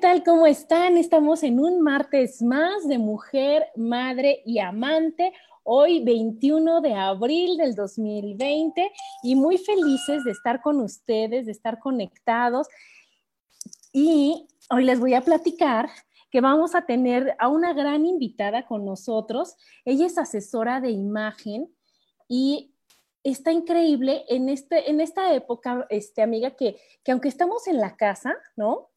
Tal? ¿Cómo están? Estamos en un martes más de mujer, madre y amante. Hoy 21 de abril del 2020 y muy felices de estar con ustedes, de estar conectados. Y hoy les voy a platicar que vamos a tener a una gran invitada con nosotros. Ella es asesora de imagen y está increíble en, este, en esta época, este, amiga, que, que aunque estamos en la casa, ¿no?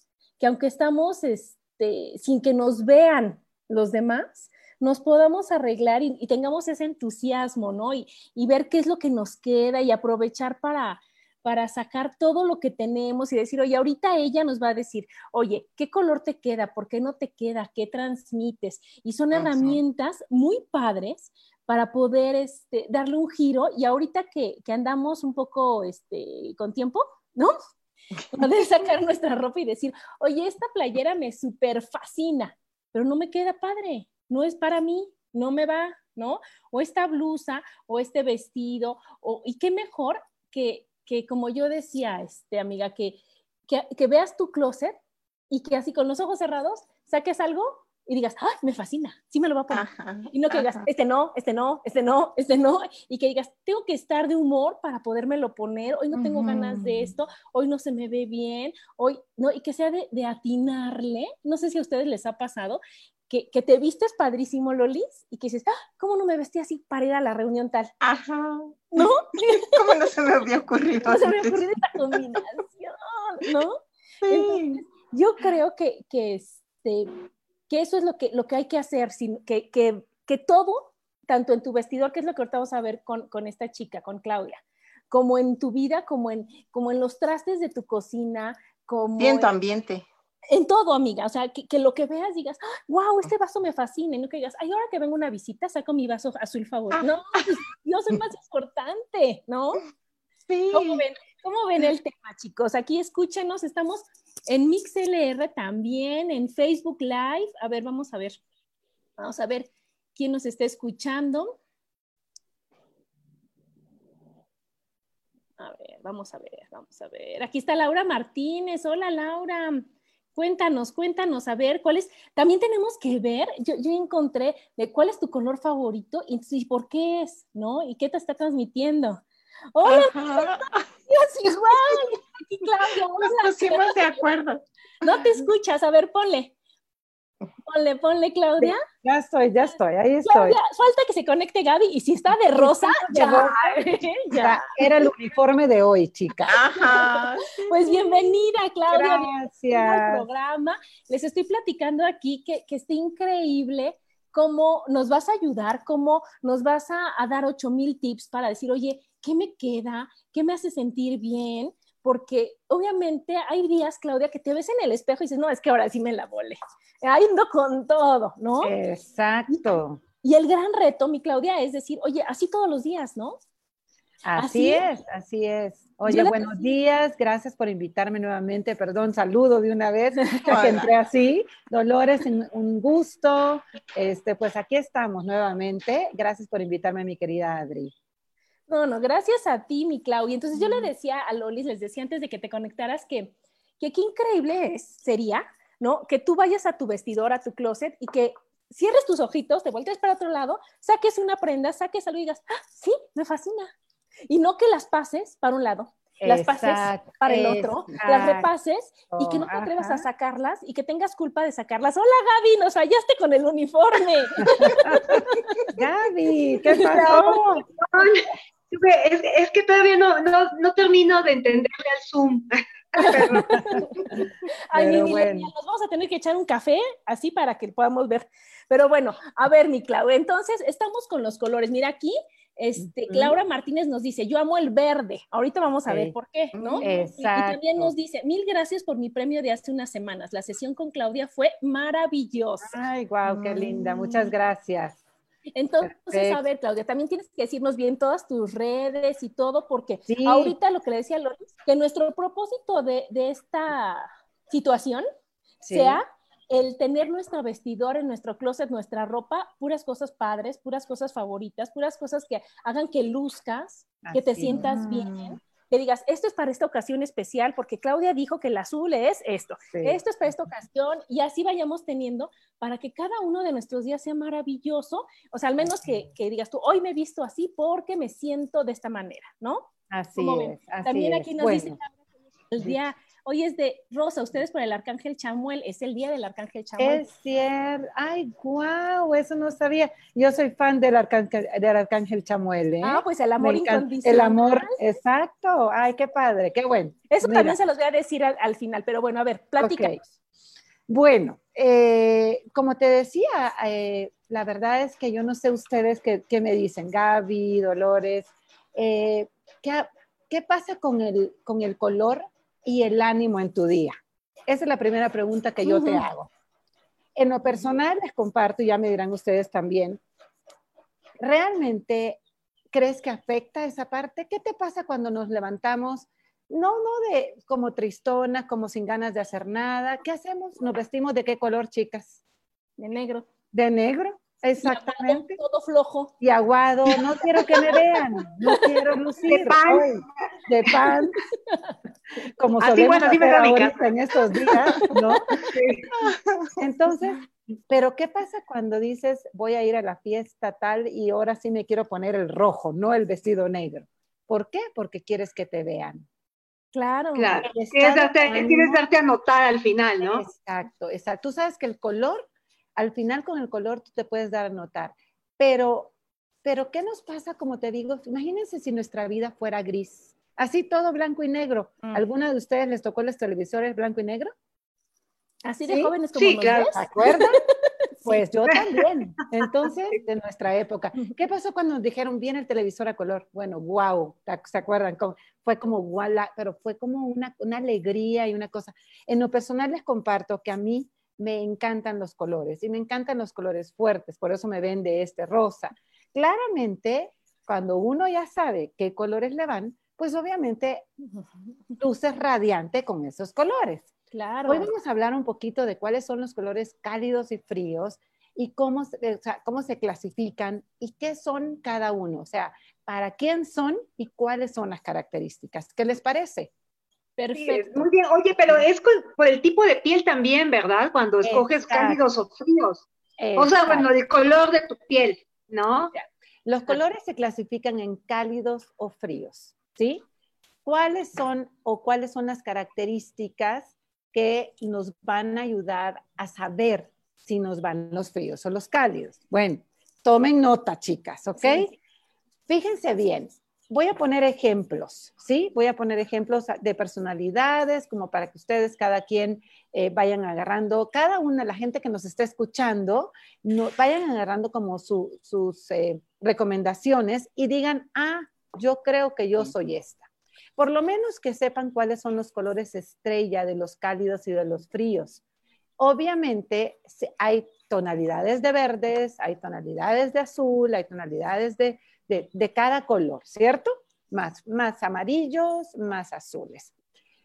Que aunque estamos este, sin que nos vean los demás, nos podamos arreglar y, tengamos ese entusiasmo, ¿no? Y, ver qué es lo que nos queda y aprovechar para, para sacar todo lo que tenemos y decir, oye, ahorita ella nos va a decir, oye, ¿qué color te queda? ¿Por qué no te queda? ¿Qué transmites? Y son herramientas muy padres para poder este, darle un giro y ahorita que, que andamos un poco este, con tiempo, ¿no? Poder sacar nuestra ropa y decir, oye, esta playera me súper fascina, pero no me queda padre, no es para mí, no me va, ¿no? O esta blusa o este vestido, o, y qué mejor que, que como yo decía, este, amiga, que, que, que veas tu closet y que así con los ojos cerrados saques algo y digas, ¡ay, me fascina! Sí me lo va a poner. y no que digas, este no, este no, este no, este no. Y que digas, tengo que estar de humor para podérmelo poner. Hoy no tengo ganas de esto. Hoy no se me ve bien. Hoy, ¿no? Y que sea de, de atinarle. No sé si a ustedes les ha pasado que, que, te vistes padrísimo, Lolis, y que dices, ¡ah! ¿Cómo no me vestí así para ir a la reunión tal? Ajá. ¿No? ¿Cómo no se me había ocurrido? No se me había ocurrido esta combinación, ¿no? Sí. Entonces, yo creo que, que este que eso es lo que, lo que hay que hacer, que, que, que todo, tanto en tu vestidor, que es lo que ahorita vamos a ver con, con esta chica, con Claudia, como en tu vida, como en, como en los trastes de tu cocina, como... Y en tu ambiente. En todo, amiga. O sea, que, que lo que veas digas, wow, este vaso me fascina. Y no que digas, ay, ahora que vengo una visita, saco mi vaso azul favorito. Ah. No, pues, yo soy más importante, ¿no? Sí. ¿Cómo ven? ¿Cómo ven el tema, chicos? Aquí escúchenos, estamos en MixLR también, en Facebook Live. A ver, vamos a ver. Vamos a ver quién nos está escuchando. A ver, vamos a ver, vamos a ver. Aquí está Laura Martínez. Hola, Laura. Cuéntanos, cuéntanos, a ver, ¿cuál es? También tenemos que ver, yo, yo encontré de cuál es tu color favorito y, y, por qué es, ¿no? Y qué te está transmitiendo. Hola, Dios, igual. Aquí, Claudia. Nos pusimos de acuerdo. No te escuchas, a ver, ponle. Ponle, ponle, Claudia. Ya estoy, ya estoy, ahí estoy. Claudia, falta que se conecte Gaby y si está de rosa, ya, ya. Era el uniforme de hoy, chica. Ajá. Pues bienvenida, Claudia. Gracias. Al programa. Les estoy platicando aquí que, que está increíble cómo nos vas a ayudar, cómo nos vas a, a dar 8000 tips para decir, oye, ¿qué me queda? ¿Qué me hace sentir bien? Porque obviamente hay días, Claudia, que te ves en el espejo y dices, no, es que ahora sí me la volé. Ahí ando con todo, ¿no? Exacto. Y, y el gran reto, mi Claudia, es decir, oye, así todos los días, ¿no? Así, así es, así es. Oye, buenos días, gracias por invitarme nuevamente. Perdón, saludo de una vez, que entré así. Dolores, un gusto. Este, pues aquí estamos nuevamente. Gracias por invitarme, mi querida Adri. No, no, gracias a ti, mi Claudia. Entonces yo le decía a Lolis, les decía antes de que te conectaras que, que qué increíble es, sería, ¿no? Que tú vayas a tu vestidor, a tu closet y que cierres tus ojitos, te vueltes para otro lado, saques una prenda, saques algo y digas, ah, sí, me fascina. Y no que las pases para un lado, las pases para el otro, las repases y que no te atrevas a sacarlas y que tengas culpa de sacarlas. Hola Gaby, nos fallaste con el uniforme. Gaby, ¿qué pasó? Es, que todavía no, no, no termino de entenderle al Zoom. Ay, mi bueno. nos vamos a tener que echar un café así para que podamos ver. Pero bueno, a ver, mi Clau, entonces estamos con los colores. Mira aquí, este, Laura Martínez nos dice, yo amo el verde. Ahorita vamos a ver por qué, ¿no? Exacto. Y, también nos dice, mil gracias por mi premio de hace unas semanas. La sesión con Claudia fue maravillosa. Ay, guau, qué linda. Muchas mm. gracias. Entonces, a ver, Claudia, también tienes que decirnos bien todas tus redes y todo, porque ahorita lo que le decía Loris, que nuestro propósito de, esta situación sea el tener nuestro vestidor en nuestro closet, nuestra ropa, puras cosas padres, puras cosas favoritas, puras cosas que hagan que luzcas, que te sientas bien, que digas, esto es para esta ocasión especial, porque Claudia dijo que el azul es esto, esto es para esta ocasión, y así vayamos teniendo para que cada uno de nuestros días sea maravilloso, o sea, al menos que, digas tú, hoy me he visto así porque me siento de esta manera, ¿no? Así es. También aquí nos dice el día Hoy es de Rosa, ustedes por el Arcángel Chamuel, es el día del Arcángel Chamuel. Es cierto, ay, guau, eso no sabía. Yo soy fan del Arcángel, del Arcángel Chamuel. ¿eh? Ah, pues el amor incondicional. El amor, exacto, ay, qué padre, qué bueno. Eso también se los voy a decir al, final, pero bueno, a ver, platícanos. Bueno, eh, como te decía, eh, la verdad es que yo no sé ustedes qué, me dicen, Gaby, Dolores, ¿qué, ¿qué, pasa con el, con el color y el ánimo en tu día? Esa es la primera pregunta que yo te hago. En lo personal les comparto, y ya me dirán ustedes también, ¿realmente crees que afecta esa parte? ¿Qué te pasa cuando nos levantamos? No, no de como tristona, como sin ganas de hacer nada. ¿Qué hacemos? ¿Nos vestimos de qué color, chicas? De negro. ¿De negro? Exactamente. todo flojo. Y aguado, no quiero que me vean, no quiero lucir. De pan. de pan. Como así, bueno, hacer en estos días, ¿no? Entonces, pero ¿qué pasa cuando dices voy a ir a la fiesta tal y ahora sí me quiero poner el rojo, no el vestido negro? ¿Por qué? Porque quieres que te vean. Claro. Claro. Quieres darte, quieres darte a notar al final, ¿no? Exacto, exacto. Tú sabes que el color al final con el color tú te puedes dar a notar. Pero, pero ¿qué nos pasa, como te digo? Imagínense si nuestra vida fuera gris. Así todo blanco y negro. Mm. ¿Alguna de ustedes les tocó los televisores blanco y negro? Así de jóvenes como sí, claro. ¿Se acuerdan? Pues yo también. Entonces, de nuestra época. ¿Qué pasó cuando nos dijeron, viene el televisor a color? Bueno, wow, ¿se acuerdan? Fue como, wow, pero fue como una, una alegría y una cosa. En lo personal les comparto que a mí me encantan los colores y me encantan los colores fuertes, por eso me ven de este rosa. Claramente, cuando uno ya sabe qué colores le van, pues obviamente luces radiante con esos colores. Claro. Hoy vamos a hablar un poquito de cuáles son los colores cálidos y fríos y cómo, cómo se clasifican y qué son cada uno, o sea, para quién son y cuáles son las características. ¿Qué les parece? Perfecto. muy bien, oye, pero es por el tipo de piel también, ¿verdad? Cuando escoges cálidos o fríos. O sea, bueno, el color de tu piel, ¿no? Los colores se clasifican en cálidos o fríos, ¿sí? ¿Cuáles son o cuáles son las características que nos van a ayudar a saber si nos van los fríos o los cálidos? Bueno, tomen nota, chicas, ¿ok? Fíjense bien, voy a poner ejemplos, ¿sí? Voy a poner ejemplos de personalidades, como para que ustedes, cada quien, eh, vayan agarrando, cada una, la gente que nos está escuchando, vayan agarrando como sus eh, recomendaciones y digan, ah, yo creo que yo soy esta. Por lo menos que sepan cuáles son los colores estrella de los cálidos y de los fríos. Obviamente hay tonalidades de verdes, hay tonalidades de azul, hay tonalidades de de, cada color, ¿cierto? Más, más amarillos, más azules.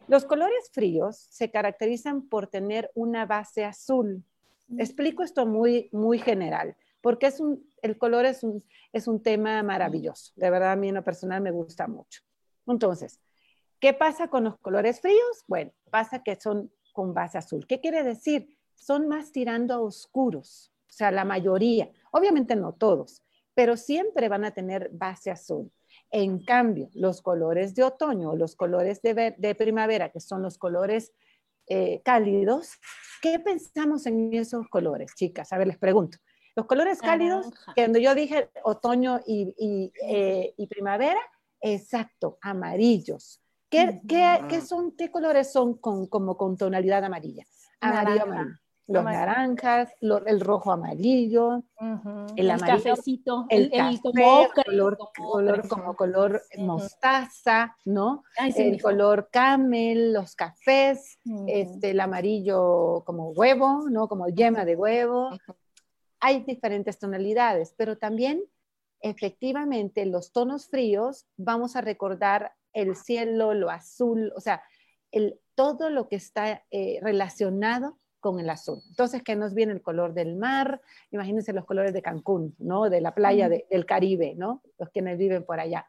Los colores fríos se caracterizan por tener una base azul. Explico esto muy, muy general, porque es un, el color es un, es un tema maravilloso. De verdad, a mí en lo personal me gusta mucho. Entonces, ¿qué pasa con los colores fríos? Bueno, pasa que son con base azul. ¿Qué quiere decir? Son más tirando a oscuros, o sea, la mayoría. Obviamente no todos, pero siempre van a tener base azul. En cambio, los colores de otoño, los colores de, primavera, que son los colores eh, cálidos, ¿qué pensamos en esos colores, chicas? A ver, les pregunto. Los colores cálidos, cuando yo dije otoño y, eh, primavera, exacto, amarillos. ¿Qué, son, ¿Qué colores son con, como con tonalidad amarilla? Amarillo, amarillo los naranjas, el rojo amarillo, el, amarillo, cafecito, el, color, como color mostaza, ¿no? el color camel, los cafés, este, el amarillo como huevo, ¿no? Como yema de huevo. Hay diferentes tonalidades, pero también efectivamente los tonos fríos vamos a recordar el cielo, lo azul, o sea, el, todo lo que está eh, relacionado con el azul. Entonces, ¿qué nos viene el color del mar? Imagínense los colores de Cancún, ¿no? De la playa del Caribe, ¿no? Los quienes viven por allá.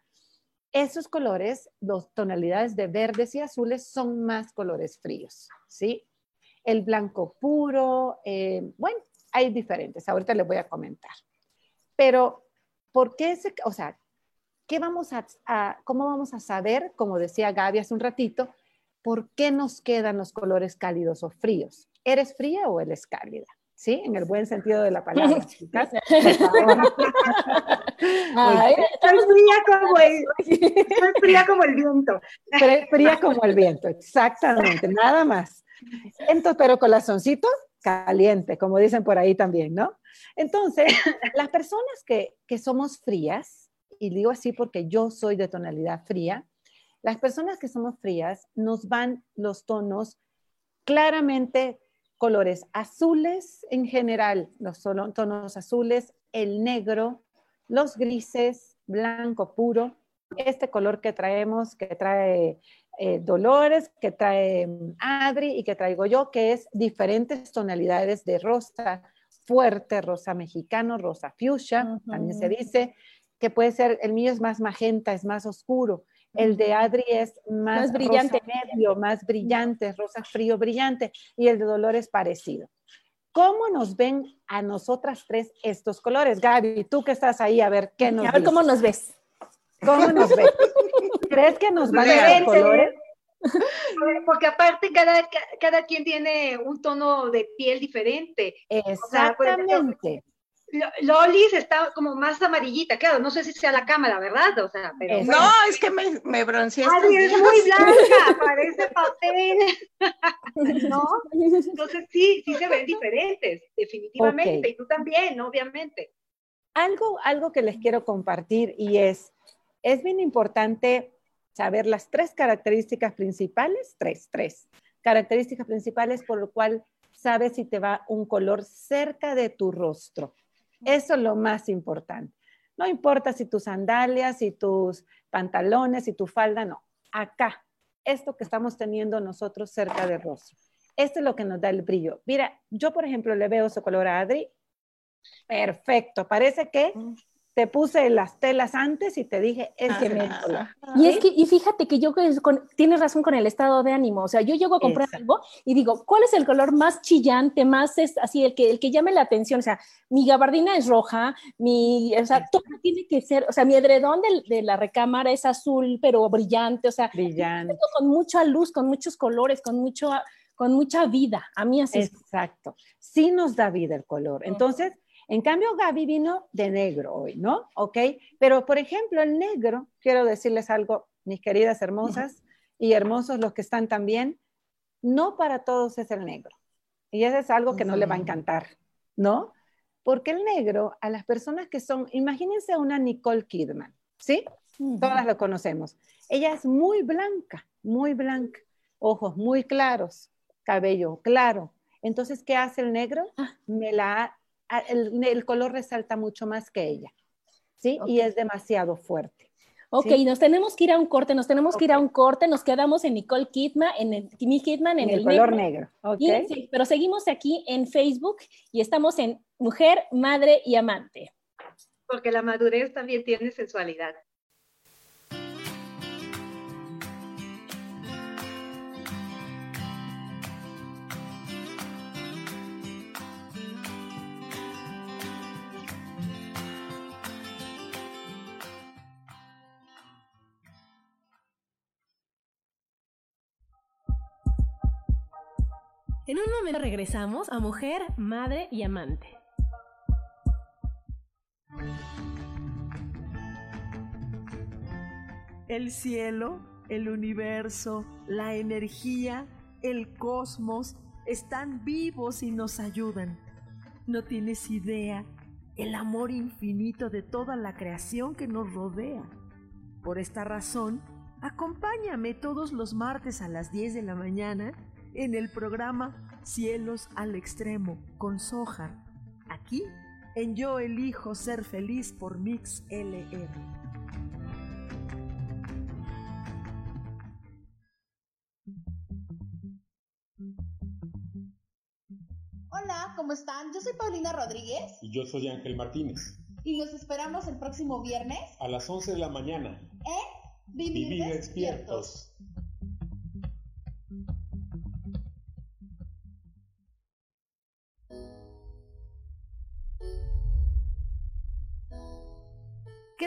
Esos colores, dos tonalidades de verdes y azules, son más colores fríos, ¿sí? El blanco puro, eh, bueno, hay diferentes, ahorita les voy a comentar. Pero, ¿por qué ese, o sea, ¿qué vamos a, cómo vamos a saber, como decía Gaby hace un ratito, por qué nos quedan los colores cálidos o fríos? ¿Eres fría o eres cálida? ¿Sí? En el buen sentido de la palabra, chicas. soy fría como el, soy fría como el viento. Fría como el viento, exactamente, nada más. Entonces, pero corazoncito caliente, como dicen por ahí también, ¿no? Entonces, las personas que, que somos frías, y digo así porque yo soy de tonalidad fría, las personas que somos frías nos van los tonos claramente colores azules en general, los tonos azules, el negro, los grises, blanco puro, este color que traemos, que trae eh, Dolores, que trae Adri y que traigo yo, que es diferentes tonalidades de rosa fuerte, rosa mexicano, rosa fuchsia, también se dice, que puede ser, el mío es más magenta, es más oscuro, el de Adri es más, brillante, medio, más brillante, rosa frío brillante, y el de Dolores parecido. ¿Cómo nos ven a nosotras tres estos colores? Gaby, tú que estás ahí, a ver qué nos A ver cómo nos ves. ¿Cómo nos ves? ¿Crees que nos van a ver colores? Porque aparte cada, cada quien tiene un tono de piel diferente. Exactamente. Lolis está como más amarillita, claro, no sé si sea la cámara, ¿verdad? O sea, pero no, es que me, me bronceé. Ay, es muy blanca, parece papel. ¿No? Entonces sí, sí se ven diferentes, definitivamente. Y tú también, obviamente. Algo, algo que les quiero compartir y es, es bien importante saber las tres características principales, tres, tres características principales por lo cual sabes si te va un color cerca de tu rostro. Eso es lo más importante. No importa si tus sandalias, si tus pantalones, si tu falda, no. Acá, esto que estamos teniendo nosotros cerca del rostro. Esto es lo que nos da el brillo. Mira, yo por ejemplo le veo su color a Adri. Perfecto. Parece que te puse las telas antes y te dije, es que me Y es que, y fíjate que yo con, tienes razón con el estado de ánimo, o sea, yo llego a comprar algo y digo, ¿cuál es el color más chillante, más es así, el que, el que llame la atención? O sea, mi gabardina es roja, mi, o sea, todo tiene que ser, o sea, mi edredón de, de la recámara es azul, pero brillante, o sea, brillante. con mucha luz, con muchos colores, con mucho con mucha vida. A mí así. Exacto. Sí nos da vida el color. Entonces, en cambio, Gaby vino de negro hoy, ¿no? ¿Ok? Pero, por ejemplo, el negro, quiero decirles algo, mis queridas hermosas y hermosos los que están también, no para todos es el negro. Y eso es algo que no le va a encantar, ¿no? Porque el negro, a las personas que son, imagínense una Nicole Kidman, ¿sí? Todas lo conocemos. Ella es muy blanca, muy blanca, ojos muy claros, cabello claro. Entonces, ¿qué hace el negro? Ah. Me la el, color resalta mucho más que ella, ¿sí? Y es demasiado fuerte. Ok, nos tenemos que ir a un corte, nos tenemos que ir a un corte, nos quedamos en Nicole Kidman, en el, Kidman, en, el, color negro. pero seguimos aquí en Facebook y estamos en Mujer, Madre y Amante. Porque la madurez también tiene sensualidad. En un momento regresamos a Mujer, Madre y Amante. El cielo, el universo, la energía, el cosmos están vivos y nos ayudan. No tienes idea el amor infinito de toda la creación que nos rodea. Por esta razón, acompáñame todos los martes a las 10 de la mañana en el programa Cielos al Extremo con Soja, aquí en Yo Elijo Ser Feliz por Mix LR. Hola, ¿cómo están? Yo soy Paulina Rodríguez. Y yo soy Ángel Martínez. Y los esperamos el próximo viernes. A las 11 de la mañana. En Vivir, despiertos.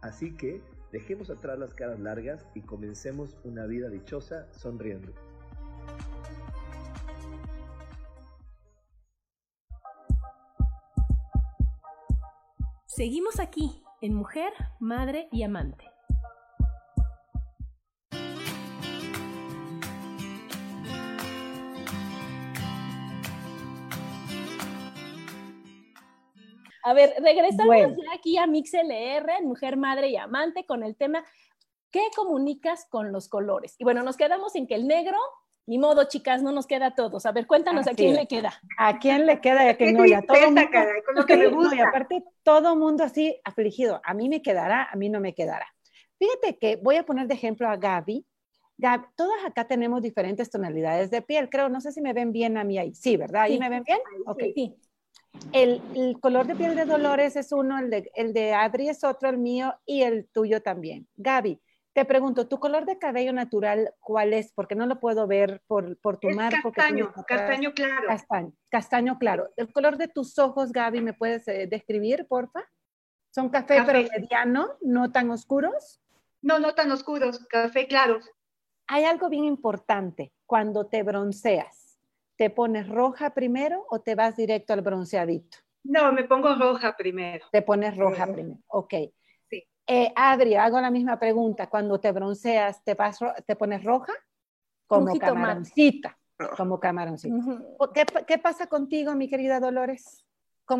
Así que dejemos atrás las caras largas y comencemos una vida dichosa sonriendo. Seguimos aquí en Mujer, Madre y Amante. A ver, regresamos ya aquí a MixLR, Mujer, Madre y Amante, con el tema ¿qué comunicas con los colores? Y bueno, nos quedamos en que el negro, ni modo, chicas, no nos queda a todos. A ver, cuéntanos a quién le queda. ¿A quién le queda? Ya que no, ya todo mundo, con lo que me gusta. y aparte, todo mundo así afligido. A mí me quedará, a mí no me quedará. Fíjate que voy a poner de ejemplo a Gaby. Gaby, todas acá tenemos diferentes tonalidades de piel, creo. No sé si me ven bien a mí ahí. Sí, ¿verdad? ¿Ahí me ven bien? Ok. Sí. El, color de piel de Dolores es uno, el de, el de Adri es otro, el mío y el tuyo también. Gaby, te pregunto, ¿tu color de cabello natural cuál es? Porque no lo puedo ver por, por tu es marco. Castaño, castaño claro. Castaño, castaño claro. ¿El color de tus ojos, Gaby, me puedes eh, describir, porfa? ¿Son café, café, pero mediano, no tan oscuros? No, no tan oscuros, café claros. Hay algo bien importante cuando te bronceas ¿Te pones roja primero o te vas directo al bronceadito? No, me pongo roja primero. Te pones roja primero, ok. Sí. Eh, Adri, hago la misma pregunta. Cuando te bronceas, ¿te, vas, te pones roja? Como camaroncita. Como camaroncita. ¿Qué, ¿Qué, pasa contigo, mi querida Dolores?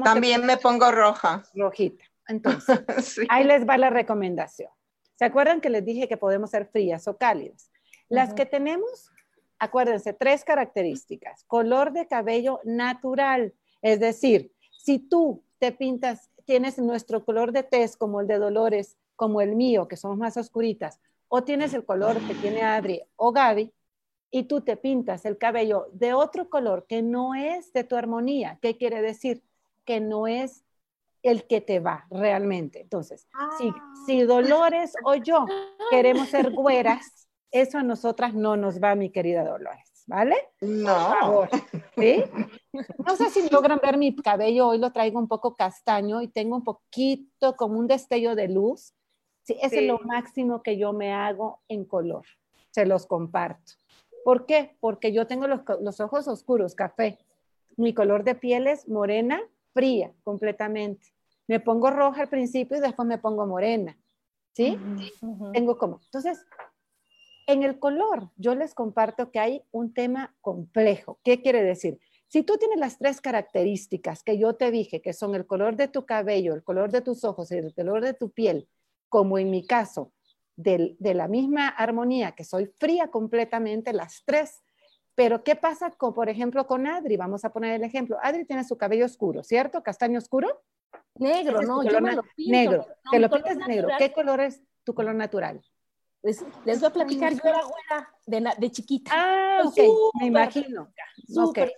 También me pongo roja. Rojita. Entonces, ahí les va la recomendación. ¿Se acuerdan que les dije que podemos ser frías o cálidas? Las que tenemos acuérdense, tres características. Color de cabello natural, es decir, si tú te pintas, tienes nuestro color de tez como el de Dolores, como el mío, que somos más oscuritas, o tienes el color que tiene Adri o Gaby, y tú te pintas el cabello de otro color que no es de tu armonía, ¿qué quiere decir? Que no es el que te va realmente. Entonces, si, si Dolores o yo queremos ser güeras, eso a nosotras no nos va, mi querida Dolores. ¿vale? No. ¿Sí? No sé si logran ver mi cabello, hoy lo traigo un poco castaño y tengo un poquito como un destello de luz. Sí, ese es lo máximo que yo me hago en color. Se los comparto. ¿Por qué? Porque yo tengo los, los ojos oscuros, café. Mi color de piel es morena, fría, completamente. Me pongo roja al principio y después me pongo morena. ¿Sí? Tengo como. Entonces, en el color, yo les comparto que hay un tema complejo. ¿Qué quiere decir? Si tú tienes las tres características que yo te dije, que son el color de tu cabello, el color de tus ojos y el color de tu piel, como en mi caso, de, la misma armonía, que soy fría completamente, las tres. Pero ¿qué pasa, con, por ejemplo, con Adri? Vamos a poner el ejemplo. Adri tiene su cabello oscuro, ¿cierto? ¿Castaño oscuro? Negro, no, yo me lo pinto. Negro, te lo pintas negro. ¿Qué color es tu color natural? Les, les, voy a platicar, yo era güera de, de chiquita. Ah, ok, me imagino. Súper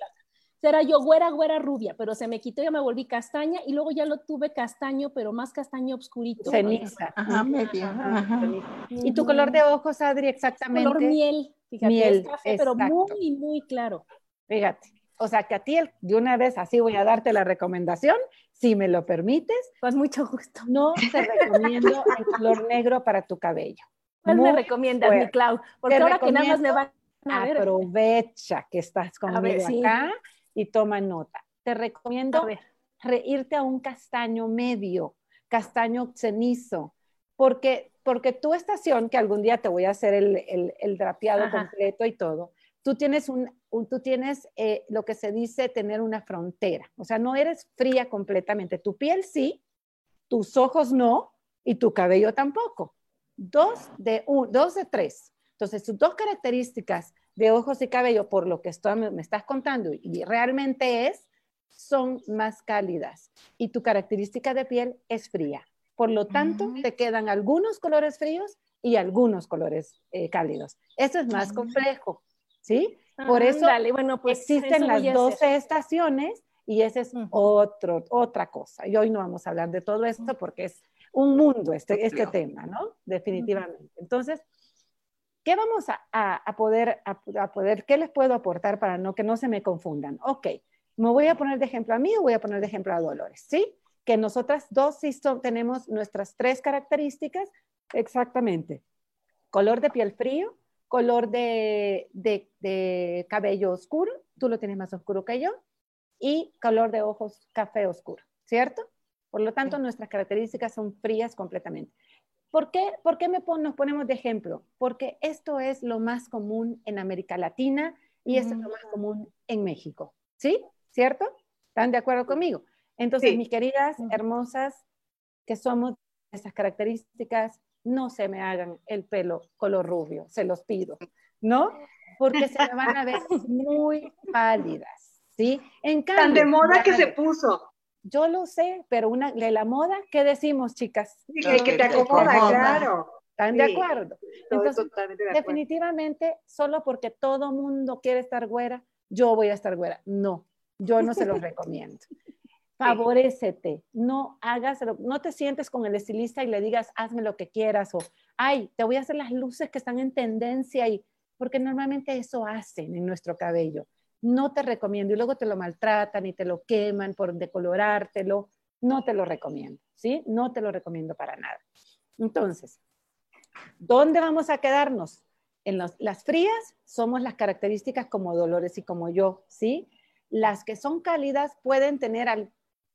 Era yo güera, güera, rubia, pero se me quitó, y ya me volví castaña y luego ya lo tuve castaño, pero más castaño oscurito. Ceniza. Ajá, medio. Ajá. ¿Y tu color de ojos, Adri, exactamente? Color miel, fíjate, miel, es café, pero muy, muy claro. Fíjate. O sea, que a ti de una vez así voy a darte la recomendación, si me lo permites. Pues mucho gusto. No te recomiendo el color negro para tu cabello. ¿Cuál me recomiendas, mi Clau? Porque ahora que nada más me van a ver. Aprovecha que estás conmigo acá y toma nota. Te recomiendo reírte a un castaño medio, castaño cenizo, porque, porque tu estación, que algún día te voy a hacer el, el, drapeado completo y todo, tú tienes, un, tú tienes eh, lo que se dice tener una frontera, o sea, no eres fría completamente, tu piel sí, tus ojos no y tu cabello tampoco dos de, un, dos de tres. Entonces, sus dos características de ojos y cabello, por lo que estoy, me estás contando, y realmente es, son más cálidas. Y tu característica de piel es fría. Por lo tanto, te quedan algunos colores fríos y algunos colores eh, cálidos. Eso es más complejo, ¿sí? Por eso bueno, pues existen las 12 estaciones y esa es otro, otra cosa. Y hoy no vamos a hablar de todo esto porque es un mundo este, este tema, ¿no? Definitivamente. Entonces, ¿qué vamos a, poder, a, poder, qué les puedo aportar para no, que no se me confundan? Ok, me voy a poner de ejemplo a mí o voy a poner de ejemplo a Dolores, ¿sí? Que nosotras dos sí tenemos nuestras tres características exactamente. Color de piel frío, color de, de cabello oscuro, tú lo tienes más oscuro que yo, y color de ojos café oscuro, ¿cierto? Por lo tanto, nuestras características son frías completamente. ¿Por qué, por qué me nos ponemos de ejemplo? Porque esto es lo más común en América Latina y esto es lo más común en México. ¿Sí? ¿Cierto? ¿Están de acuerdo conmigo? Entonces, mis queridas, hermosas, que somos de esas características, no se me hagan el pelo color rubio, se los pido, ¿no? Porque se me van a ver muy pálidas, ¿sí? En cambio, Tan de moda que se puso. Yo lo sé, pero una, de la moda, ¿qué decimos, chicas? que te acomoda, claro. ¿Están de acuerdo? Entonces, definitivamente, solo porque todo mundo quiere estar güera, yo voy a estar güera. No, yo no se los recomiendo. Favorécete, no hagas, no te sientes con el estilista y le digas, hazme lo que quieras o, ay, te voy a hacer las luces que están en tendencia y, porque normalmente eso hacen en nuestro cabello no te recomiendo. Y luego te lo maltratan y te lo queman por decolorártelo. No te lo recomiendo, ¿sí? No te lo recomiendo para nada. Entonces, ¿dónde vamos a quedarnos? En las frías somos las características como Dolores y como yo, ¿sí? Las que son cálidas pueden tener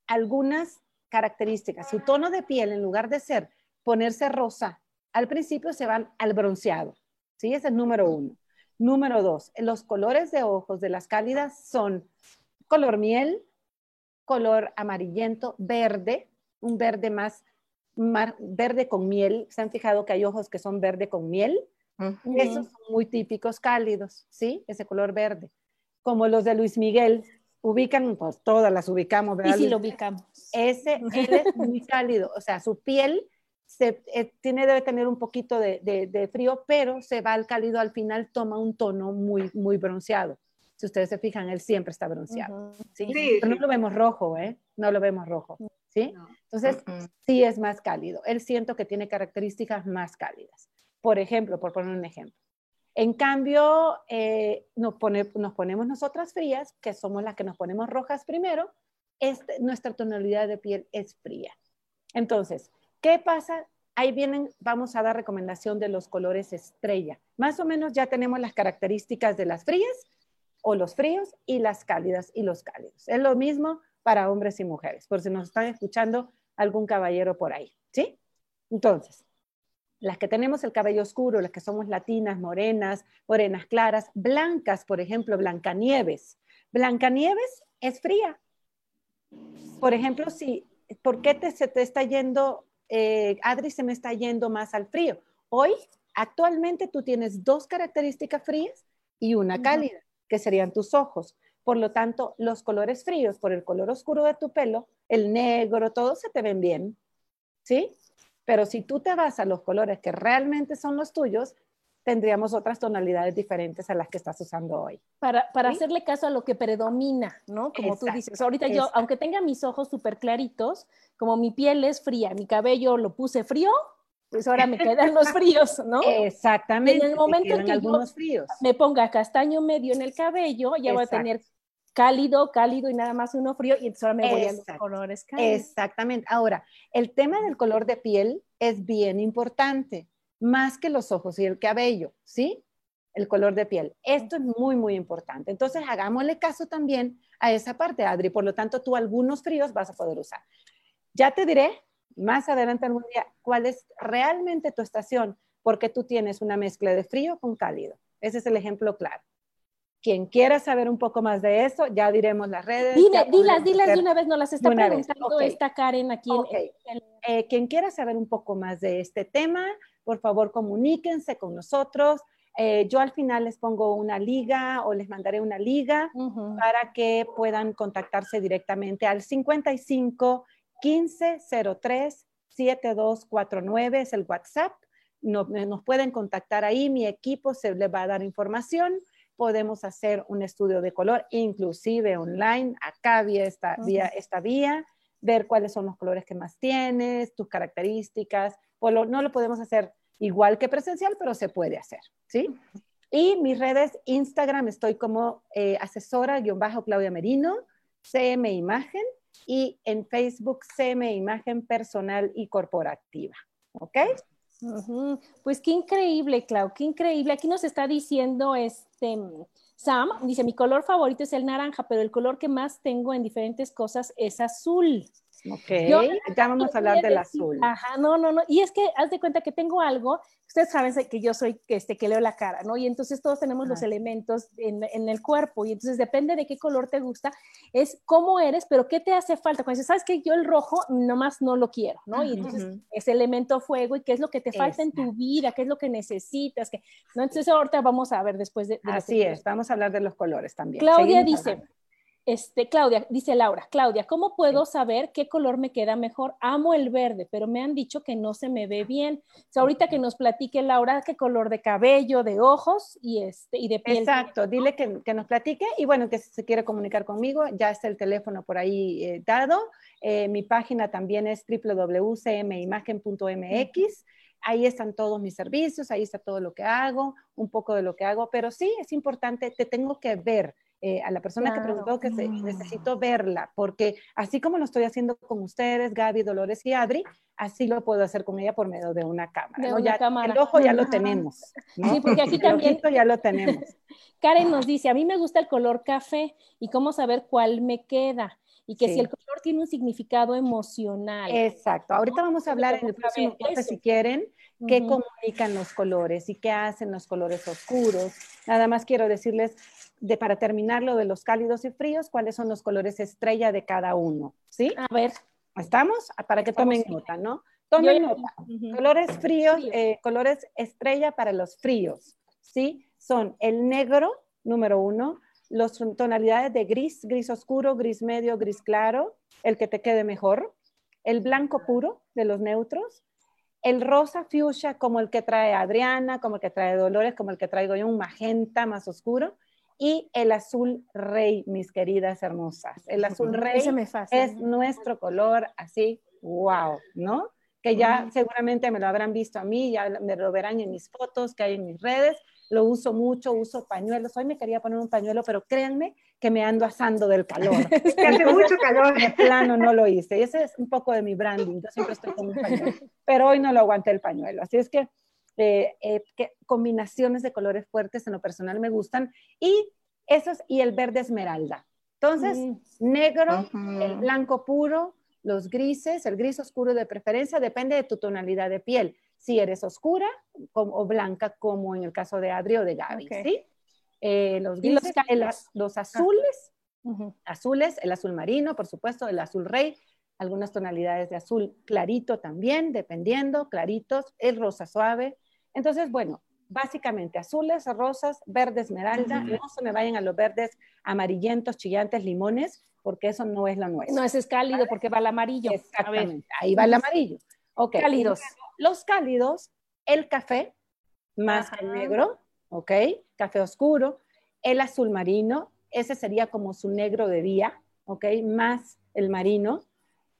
algunas características. Su tono de piel, en lugar de ser ponerse rosa, al principio se van al bronceado, ¿sí? Ese es número uno. Número dos, los colores de ojos de las cálidas son color miel, color amarillento, verde, un verde más, verde con miel. ¿Se han fijado que hay ojos que son verde con miel? Esos son muy típicos cálidos, ¿sí? Ese color verde. Como los de Luis Miguel, ubican, pues todas las ubicamos, ¿verdad? Y sí lo ubicamos. Ese, él es muy cálido, o sea, su piel se, eh, tiene, debe tener un poquito de, frío, pero se va al cálido al final, toma un tono muy, muy bronceado. Si ustedes se fijan, él siempre está bronceado. ¿sí? no lo vemos rojo, ¿eh? No lo vemos rojo, ¿sí? Entonces, sí es más cálido. Él siento que tiene características más cálidas. Por ejemplo, por poner un ejemplo, En cambio, eh, nos, nos, ponemos nosotras frías, que somos las que nos ponemos rojas primero, este, nuestra tonalidad de piel es fría. Entonces, ¿qué pasa? Ahí vienen, vamos a dar recomendación de los colores estrella. Más o menos ya tenemos las características de las frías o los fríos y las cálidas y los cálidos. Es lo mismo para hombres y mujeres, por si nos están escuchando algún caballero por ahí, ¿sí? Entonces, las que tenemos el cabello oscuro, las que somos latinas, morenas, morenas claras, blancas, por ejemplo, Blancanieves. Blancanieves es fría. Por ejemplo, si, ¿por qué te, se te está yendo, eh, Adri, se me está yendo más al frío? Hoy, actualmente, tú tienes dos características frías y una cálida, que serían tus ojos. Por lo tanto, los colores fríos por el color oscuro de tu pelo, el negro, todo se te ven bien. ¿Sí? Pero si tú te vas a los colores que realmente son los tuyos, tendríamos otras tonalidades diferentes a las que estás usando hoy. Para, para hacerle caso a lo que predomina, ¿no? Como tú dices, ahorita yo, aunque tenga mis ojos súper claritos, como mi piel es fría, mi cabello lo puse frío, pues ahora me quedan los fríos, ¿no? Exactamente. En el momento que yo fríos. me ponga castaño medio en el cabello, ya voy a tener cálido, cálido y nada más uno frío y entonces ahora me voy a los colores cálidos. Exactamente. Ahora, el tema del color de piel es bien importante, más que los ojos y el cabello, ¿sí? El color de piel. Esto es muy, muy importante. Entonces, hagámosle caso también a esa parte, Adri. Por lo tanto, tú algunos fríos vas a poder usar. Ya te diré más adelante algún día cuál es realmente tu estación, porque tú tienes una mezcla de frío con cálido. Ese es el ejemplo claro. Quien quiera saber un poco más de eso, ya diremos las redes. Dile, dilas, dilas de una vez, no las está preguntando esta Karen aquí. Eh, quien quiera saber un poco más de este tema, por favor comuníquense con nosotros. Eh, yo al final les pongo una liga o les mandaré una liga para que puedan contactarse directamente al 55 15 03 7249 es el WhatsApp. Nos, nos pueden contactar ahí, mi equipo se les va a dar información podemos hacer un estudio de color, inclusive online, acá vía esta, vía, esta vía, ver cuáles son los colores que más tienes, tus características. no lo podemos hacer igual que presencial, pero se puede hacer, ¿sí? Y mis redes, Instagram, estoy como eh, asesora-claudia Merino, CM Imagen, y en Facebook, CM Imagen Personal y Corporativa, ¿ok? Pues qué increíble, Clau, qué increíble. Aquí nos está diciendo este Sam, dice, mi color favorito es el naranja, pero el color que más tengo en diferentes cosas es azul. Ok, ya vamos a hablar del azul. Ajá, no, no, no. Y es que haz de cuenta que tengo algo, ustedes saben que yo soy, este, que leo la cara, ¿no? Y entonces todos tenemos los elementos en, en, el cuerpo y entonces depende de qué color te gusta, es cómo eres, pero qué te hace falta. Cuando dices, sabes que yo el rojo nomás no lo quiero, ¿no? Y entonces es elemento fuego y qué es lo que te falta en tu vida, qué es lo que necesitas, que, ¿no? Entonces ahorita vamos a ver después de... Así es, vamos a hablar de los colores también. Claudia dice... Este, Claudia, dice Laura, Claudia, ¿cómo puedo saber qué color me queda mejor? Amo el verde, pero me han dicho que no se me ve bien. O ahorita que nos platique Laura qué color de cabello, de ojos y, este, y de piel. Exacto, dile que, que nos platique y bueno, que si se quiere comunicar conmigo, ya está el teléfono por ahí eh, dado. Eh, mi página también es www.cmimagen.mx. Ahí están todos mis servicios, ahí está todo lo que hago, un poco de lo que hago, pero sí es importante, te tengo que ver eh, a la persona que preguntó que se, necesito verla, porque así como lo estoy haciendo con ustedes, Gaby, Dolores y Adri, así lo puedo hacer con ella por medio de una cámara. El ojo ya lo tenemos. Sí, porque aquí también. ya lo tenemos. Karen nos dice: A mí me gusta el color café y cómo saber cuál me queda. Y que si el color tiene un significado emocional. Exacto. Ahorita vamos a hablar en el próximo corte, si quieren, qué comunican los colores y qué hacen los colores oscuros. Nada más quiero decirles de para terminar lo de los cálidos y fríos, cuáles son los colores estrella de cada uno, ¿sí? A ver. ¿Estamos? Ah, para que tomen nota, ¿no? Tomen nota. Colores fríos, eh, colores estrella para los fríos, ¿sí? Son el negro, número uno, las tonalidades de gris, gris oscuro, gris medio, gris claro, el que te quede mejor, el blanco puro de los neutros, el rosa fuchsia como el que trae Adriana, como el que trae Dolores, como el que traigo yo, un magenta más oscuro, y el azul rey, mis queridas hermosas. El azul rey es nuestro color así, wow, ¿no? Que ya seguramente me lo habrán visto a mí, ya me lo verán en mis fotos que hay en mis redes, lo uso mucho, uso pañuelos. Hoy me quería poner un pañuelo, pero créanme que me ando asando del calor. hace mucho calor. De plano no lo hice. Ese es un poco de mi branding. Yo siempre estoy con un pañuelo, pero hoy no lo aguanté el pañuelo. Así es que, eh, eh, que combinaciones de colores fuertes en lo personal me gustan. Y esos y el verde esmeralda. Entonces, mm. negro, el blanco puro, los grises, el gris oscuro de preferencia, depende de tu tonalidad de piel. Si eres oscura o blanca, como en el caso de Adri o de Gaby, ¿sí? Eh, los grises, los, azules, azules, el azul marino, por supuesto, el azul rey, algunas tonalidades de azul clarito también, dependiendo, claritos, el rosa suave. Entonces, bueno, básicamente azules, rosas, verde esmeralda, no se me vayan a los verdes amarillentos, chillantes, limones, porque eso no es lo nuestro. No, ese es cálido porque va el amarillo. Exactamente, ahí va el amarillo. Ok. Cálidos. Los cálidos, el café, más el negro, ok, café oscuro, el azul marino, ese sería como su negro de día, ok, más el marino.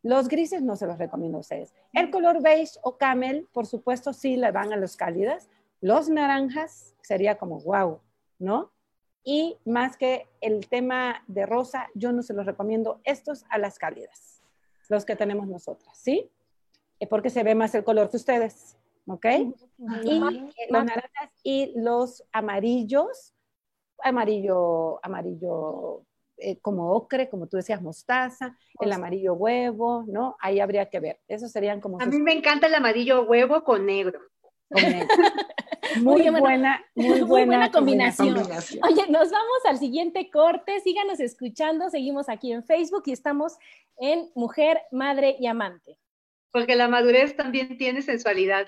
Los grises no se los recomiendo a ustedes. El color beige o camel, por supuesto, sí le van a los cálidas. Los naranjas sería como wow, ¿no? Y más que el tema de rosa, yo no se los recomiendo estos a las cálidas, los que tenemos nosotras, ¿sí? Eh, porque se ve más el color que ustedes, ¿ok? Y los naranjas y los amarillos, amarillo, amarillo eh, como ocre, como tú decías, mostaza, el amarillo huevo, ¿no? Ahí habría que ver. Esos serían como... A mí me encanta el amarillo huevo con negro. Con negro. Muy, buena, muy, buena, combinación. Oye, nos vamos al siguiente corte. Síganos escuchando. Seguimos aquí en Facebook y estamos en Mujer, Madre y Amante. Porque la madurez también tiene sensualidad.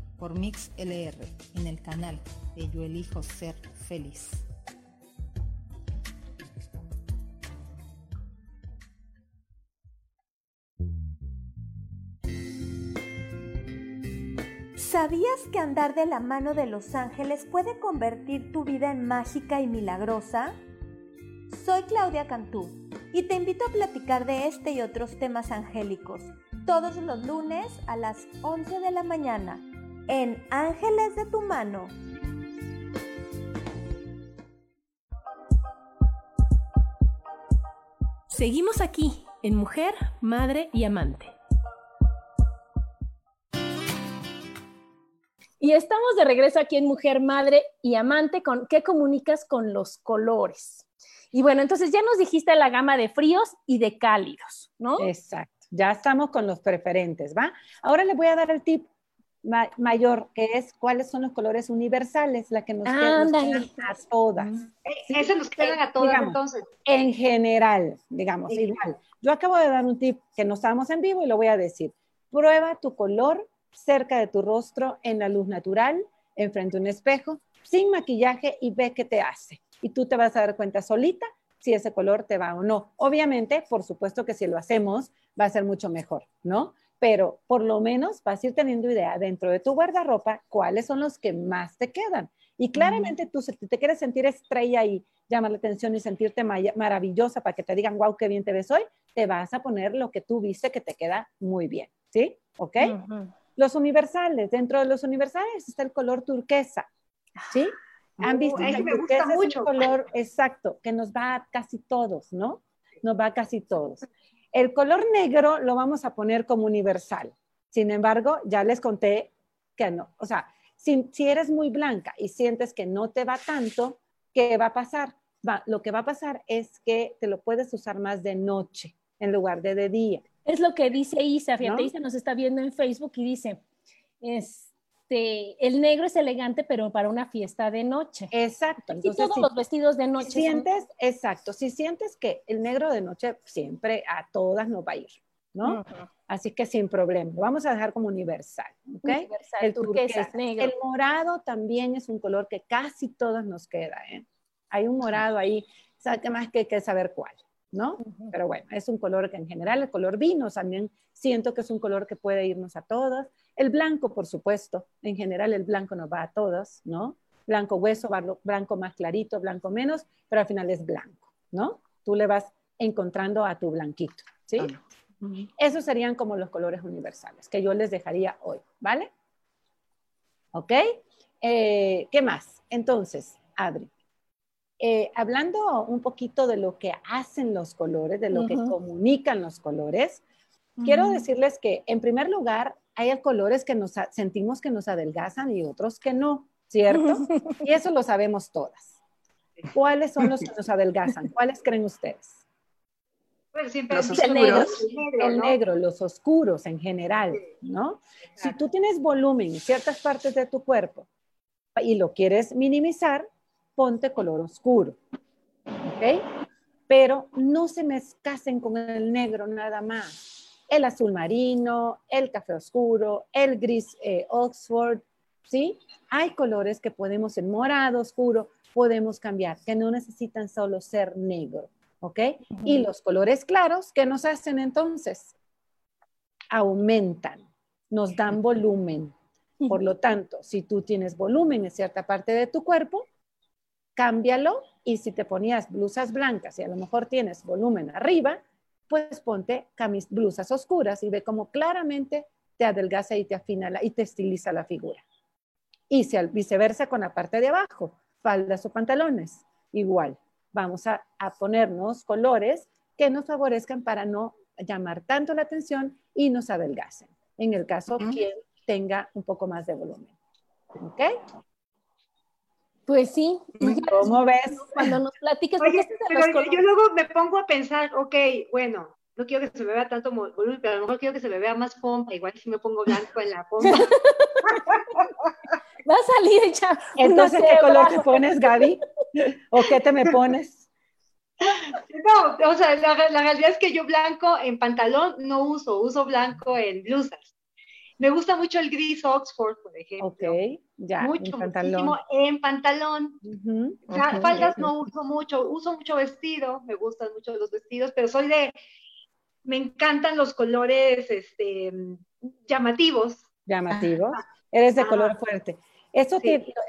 por Mix LR en el canal de Yo Elijo Ser Feliz. ¿Sabías que andar de la mano de los ángeles puede convertir tu vida en mágica y milagrosa? Soy Claudia Cantú y te invito a platicar de este y otros temas angélicos todos los lunes a las 11 de la mañana en Ángeles de tu mano. Seguimos aquí en Mujer, Madre y Amante. Y estamos de regreso aquí en Mujer, Madre y Amante con ¿Qué comunicas con los colores? Y bueno, entonces ya nos dijiste la gama de fríos y de cálidos, ¿no? Exacto. Ya estamos con los preferentes, ¿va? Ahora le voy a dar el tip mayor, que es cuáles son los colores universales, la que nos, quedan, a todas. Eh, Eso nos quedan a todas entonces. En general, digamos, igual. Yo acabo de dar un tip que no estábamos en vivo y lo voy a decir. Prueba tu color cerca de tu rostro en la luz natural, enfrente a un espejo, sin maquillaje y ve qué te hace. Y tú te vas a dar cuenta solita si ese color te va o no. Obviamente, por supuesto que si lo hacemos va a ser mucho mejor, ¿no? Pero por lo menos vas a ir teniendo idea dentro de tu guardarropa cuáles son los que más te quedan. Y claramente tú, si te quieres sentir estrella y llamar la atención y sentirte maravillosa para que te digan, wow, qué bien te ves hoy, te vas a poner lo que tú viste que te queda muy bien, ¿sí? ¿Ok? Los universales, dentro de los universales está el color turquesa, ¿sí? Han visto que el turquesa es un color exacto, que nos va a casi todos, ¿no? Nos va a casi todos. El color negro lo vamos a poner como universal. Sin embargo, ya les conté que no. O sea, si, si eres muy blanca y sientes que no te va tanto, ¿qué va a pasar? Va, lo que va a pasar es que te lo puedes usar más de noche en lugar de de día. Es lo que dice Isa, fíjate, Isa nos está viendo en Facebook y dice, este, el negro es elegante, pero para una fiesta de noche. Exacto. y todos los vestidos de noche. Sientes, exacto, si sientes que el negro de noche siempre a todas nos va a ir, ¿no? Así que sin problema, vamos a dejar como universal, ¿ok? Universal, el turquesa, negro. El morado también es un color que casi todos nos queda, ¿eh? Hay un morado ahí, ¿sabes qué más que que saber cuál? ¿no? Pero bueno, es un color que en general, el color vino también siento que es un color que puede irnos a todas. El blanco, por supuesto, en general el blanco nos va a todas, ¿no? Blanco hueso, blanco más clarito, blanco menos, pero al final es blanco, ¿no? Tú le vas encontrando a tu blanquito, ¿sí? Esos serían como los colores universales que yo les dejaría hoy, ¿vale? ¿Ok? Eh, ¿Qué más? Entonces, Adri, eh, hablando un poquito de lo que hacen los colores, de lo que comunican los colores, quiero decirles que en primer lugar hay colores que nos sentimos que nos adelgazan y otros que no, ¿cierto? y eso lo sabemos todas. ¿Cuáles son los que nos adelgazan? ¿Cuáles creen ustedes? Pues siempre los oscuros. El negro, los oscuros en general, ¿no? Si tú tienes volumen en ciertas partes de tu cuerpo y lo quieres minimizar, ponte color oscuro. ¿Ok? Pero no se me escasen con el negro nada más. El azul marino, el café oscuro, el gris eh, Oxford, ¿sí? Hay colores que podemos, en morado oscuro, podemos cambiar, que no necesitan solo ser negro, ¿ok? Y los colores claros, ¿qué nos hacen entonces? Aumentan, nos dan volumen. Por lo tanto, si tú tienes volumen en cierta parte de tu cuerpo, cámbialo y si te ponías blusas blancas y a lo mejor tienes volumen arriba, pues ponte camis, blusas oscuras y ve cómo claramente te adelgaza y te afina y te estiliza la figura. Y si al viceversa con la parte de abajo, faldas o pantalones, igual. Vamos a, ponernos colores que nos favorezcan para no llamar tanto la atención y nos adelgacen. En el caso quien tenga un poco más de volumen. ¿Ok? Pues sí. ¿Cómo ves? Cuando nos platicas. Oye, pero yo, luego me pongo a pensar, ok, bueno, no quiero que se me vea tanto volumen, pero a lo mejor quiero que se me vea más pompa, igual si me pongo blanco en la pompa. Va a salir hecha. Entonces, ¿qué color te pones, Gaby? ¿O qué te me pones? No, o sea, la, la, realidad es que yo blanco en pantalón no uso, uso blanco en blusas. Me gusta mucho el gris Oxford, por ejemplo. Ok, ya. Mucho, en pantalón. muchísimo en pantalón. faldas no uso mucho, uso mucho vestido, me gustan mucho los vestidos, pero soy de, me encantan los colores este, llamativos. Llamativos. Eres de color fuerte. Eso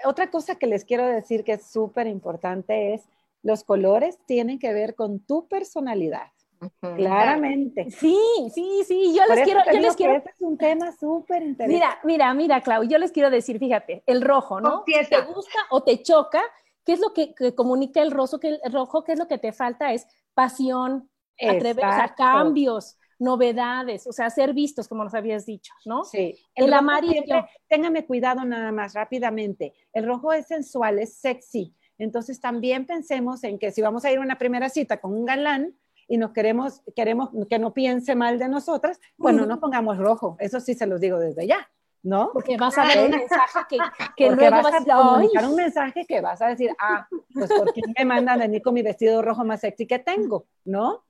otra cosa que les quiero decir que es súper importante es los colores tienen que ver con tu personalidad. Claramente. Sí, sí, sí, yo les quiero, yo les quiero. Este es un tema súper interesante. Mira, mira, mira, Clau, yo les quiero decir, fíjate, el rojo, ¿no? Si te gusta o te choca, ¿qué es lo que, comunica el rojo? Que el rojo, ¿qué es lo que te falta? Es pasión, atreverse a cambios, novedades, o sea, ser vistos, como nos habías dicho, ¿no? Sí. El, amarillo. téngame cuidado nada más rápidamente. El rojo es sensual, es sexy. Entonces también pensemos en que si vamos a ir a una primera cita con un galán, y nos queremos, queremos que no piense mal de nosotras, bueno, no pongamos rojo, eso sí se los digo desde ya, ¿no? Porque vas a ver un mensaje que, que luego vas, a comunicar un mensaje que vas a decir, ah, pues ¿por qué me mandan venir con mi vestido rojo más sexy que tengo? ¿No?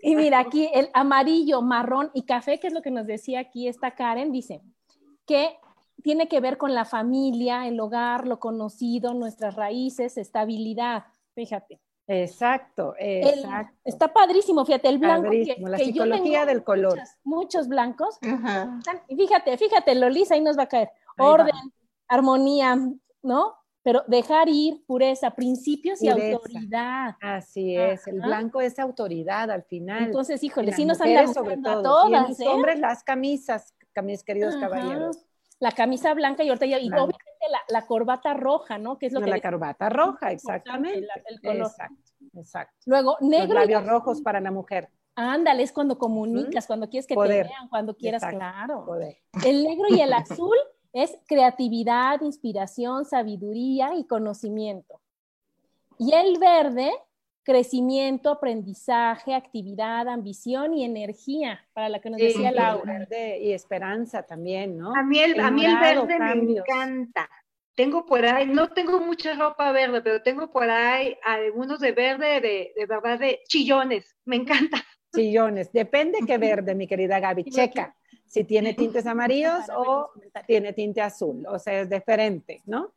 Y mira, aquí el amarillo, marrón y café, que es lo que nos decía aquí esta Karen, dice que tiene que ver con la familia, el hogar, lo conocido, nuestras raíces, estabilidad, fíjate. Exacto, exacto. está padrísimo, fíjate, el blanco. la psicología del color. Muchos, blancos. Y fíjate, fíjate, Lolisa, ahí nos va a caer. Orden, armonía, ¿no? Pero dejar ir, pureza, principios y autoridad. Así es, el blanco es autoridad al final. Entonces, híjole, sí nos han sobre todo. todas. los ¿eh? hombres, las camisas, mis queridos caballeros. La camisa blanca y ahorita y obviamente la, corbata roja, ¿no? Que es lo que la corbata roja, exactamente. El, color. Exacto, exacto. Luego, negro. Los labios rojos para la mujer. Ándale, es cuando comunicas, cuando quieres que te vean, cuando quieras, claro. El negro y el azul es creatividad, inspiración, sabiduría y conocimiento. Y el verde crecimiento, aprendizaje, actividad, ambición y energía, para la que nos decía Laura. y esperanza también, ¿no? A mí el, a mí el verde me encanta. Tengo por ahí, no tengo mucha ropa verde, pero tengo por ahí algunos de verde, de, de verdad, de chillones. Me encanta. Chillones. Depende qué verde, mi querida Gaby. Checa si tiene tintes amarillos o tiene tinte azul. O sea, es diferente, ¿no?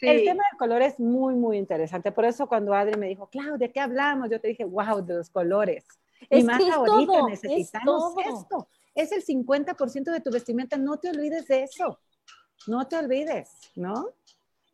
El tema del color es muy, muy interesante. Por eso cuando Adri me dijo, Claudia, ¿de qué hablamos? Yo te dije, wow, de los colores. y más ahorita necesitamos esto. Es el 50% de tu vestimenta. No te olvides de eso. No te olvides, ¿no?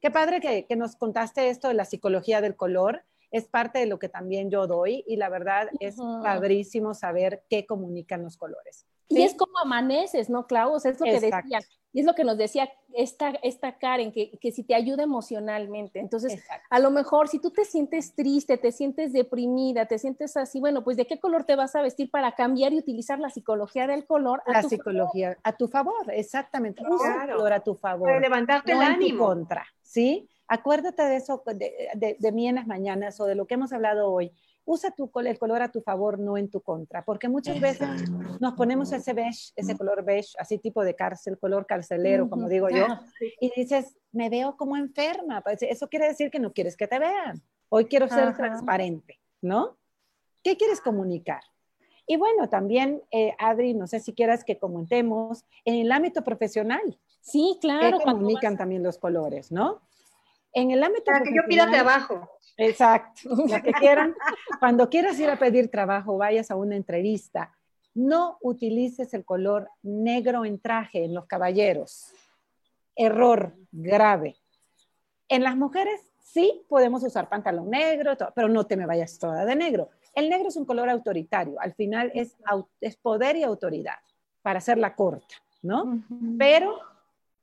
Qué padre que, que nos contaste esto de la psicología del color. Es parte de lo que también yo doy y la verdad es padrísimo saber qué comunican los colores. Y es como amaneces, ¿no, Clau? es lo que decían. Y es lo que nos decía esta, esta Karen, que, que si te ayuda emocionalmente. Entonces, a lo mejor si tú te sientes triste, te sientes deprimida, te sientes así, bueno, pues ¿de qué color te vas a vestir para cambiar y utilizar la psicología del color? A la psicología, a tu favor, exactamente. Claro. color a tu favor. Para levantarte el ánimo. contra, ¿sí? Acuérdate de eso, de, de, de mí en las mañanas o de lo que hemos hablado hoy usa tu, el color a tu favor, no en tu contra, porque muchas veces nos ponemos ese beige, ese color beige, así tipo de cárcel, color carcelero, como digo yo, y dices, me veo como enferma, pues, eso quiere decir que no quieres que te vean, hoy quiero ser transparente, ¿no? ¿Qué quieres comunicar? Y bueno, también, eh, Adri, no sé si quieras que comentemos en el ámbito profesional. Sí, claro. Que comunican también los colores, ¿no? En el ámbito Para que yo pida trabajo. Exacto, la que quieran. Cuando quieras ir a pedir trabajo, vayas a una entrevista, no utilices el color negro en traje en los caballeros. Error grave. En las mujeres sí podemos usar pantalón negro, pero no te me vayas toda de negro. El negro es un color autoritario, al final es, es poder y autoridad, para hacerla corta, ¿no? Pero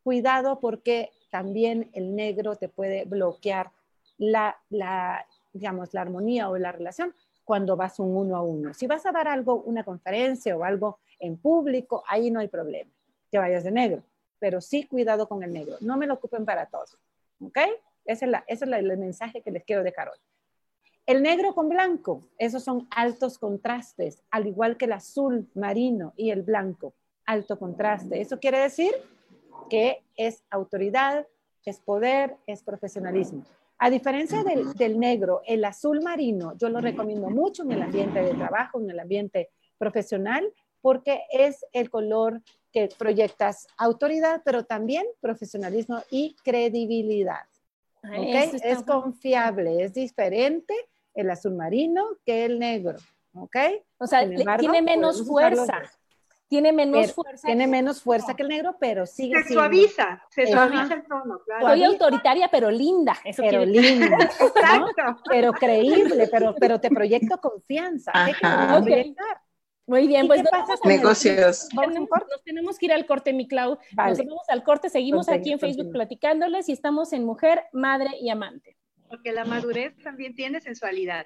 cuidado porque también el negro te puede bloquear la, la, digamos, la armonía o la relación cuando vas un uno a uno. Si vas a dar algo, una conferencia o algo en público, ahí no hay problema, que vayas de negro, pero sí cuidado con el negro, no me lo ocupen para todos, ¿ok? Ese es, la, ese es el mensaje que les quiero dejar hoy. El negro con blanco, esos son altos contrastes, al igual que el azul marino y el blanco, alto contraste. Eso quiere decir que es autoridad, es poder, es profesionalismo. A diferencia del, negro, el azul marino yo lo recomiendo mucho en el ambiente de trabajo, en el ambiente profesional, porque es el color que proyectas autoridad, pero también profesionalismo y credibilidad. ¿okay? Es confiable, es diferente el azul marino que el negro. ¿ok? O sea, tiene menos fuerza tiene menos fuerza. Tiene menos fuerza que el negro, pero sigue Se suaviza, se suaviza el tono, claro. Soy autoritaria, pero linda. Eso pero linda. Exacto. Pero creíble, pero, pero te proyecto confianza. Muy bien, pues negocios. Nos tenemos que ir al corte, mi Clau. Nos vamos al corte, seguimos aquí en Facebook platicándoles y estamos en Mujer, Madre y Amante. Porque la madurez también tiene sensualidad.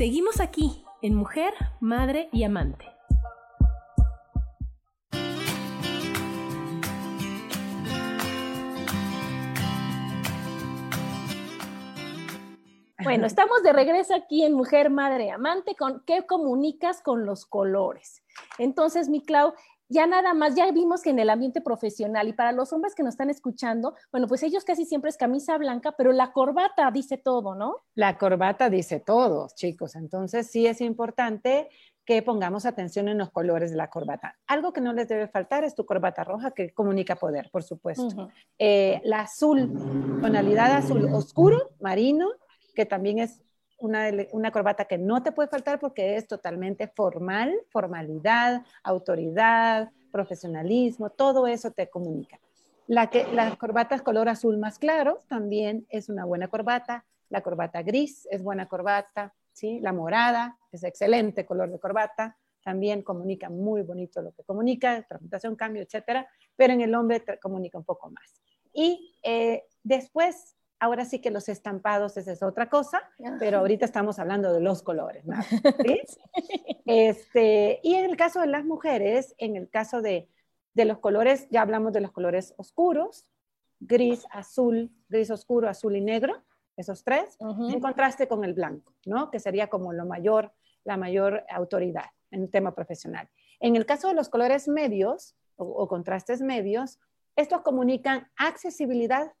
Seguimos aquí en Mujer, Madre y Amante. Bueno, estamos de regreso aquí en Mujer, Madre y Amante. Con, ¿Qué comunicas con los colores? Entonces, mi Clau, ya nada más, ya vimos que en el ambiente profesional y para los hombres que nos están escuchando, bueno, pues ellos casi siempre es camisa blanca, pero la corbata dice todo, ¿no? La corbata dice todo, chicos. Entonces sí es importante que pongamos atención en los colores de la corbata. Algo que no les debe faltar es tu corbata roja que comunica poder, por supuesto. Eh, la azul, tonalidad azul oscuro, marino, que también es una, corbata que no te puede faltar porque es totalmente formal, formalidad, autoridad, profesionalismo, todo eso te comunica. La que, las corbatas color azul más claro también es una buena corbata. La corbata gris es buena corbata, ¿sí? La morada es excelente color de corbata, también comunica muy bonito lo que comunica, transmutación, cambio, etcétera, pero en el hombre comunica un poco más. Y eh, después Ahora sí que los estampados esa es otra cosa, pero ahorita estamos hablando de los colores. Este, y en el caso de las mujeres, en el caso de, de los colores, ya hablamos de los colores oscuros, gris, azul, gris oscuro, azul y negro, esos tres, en contraste con el blanco, ¿no? Que sería como lo mayor, la mayor autoridad en el tema profesional. En el caso de los colores medios o, contrastes medios, estos comunican accesibilidad,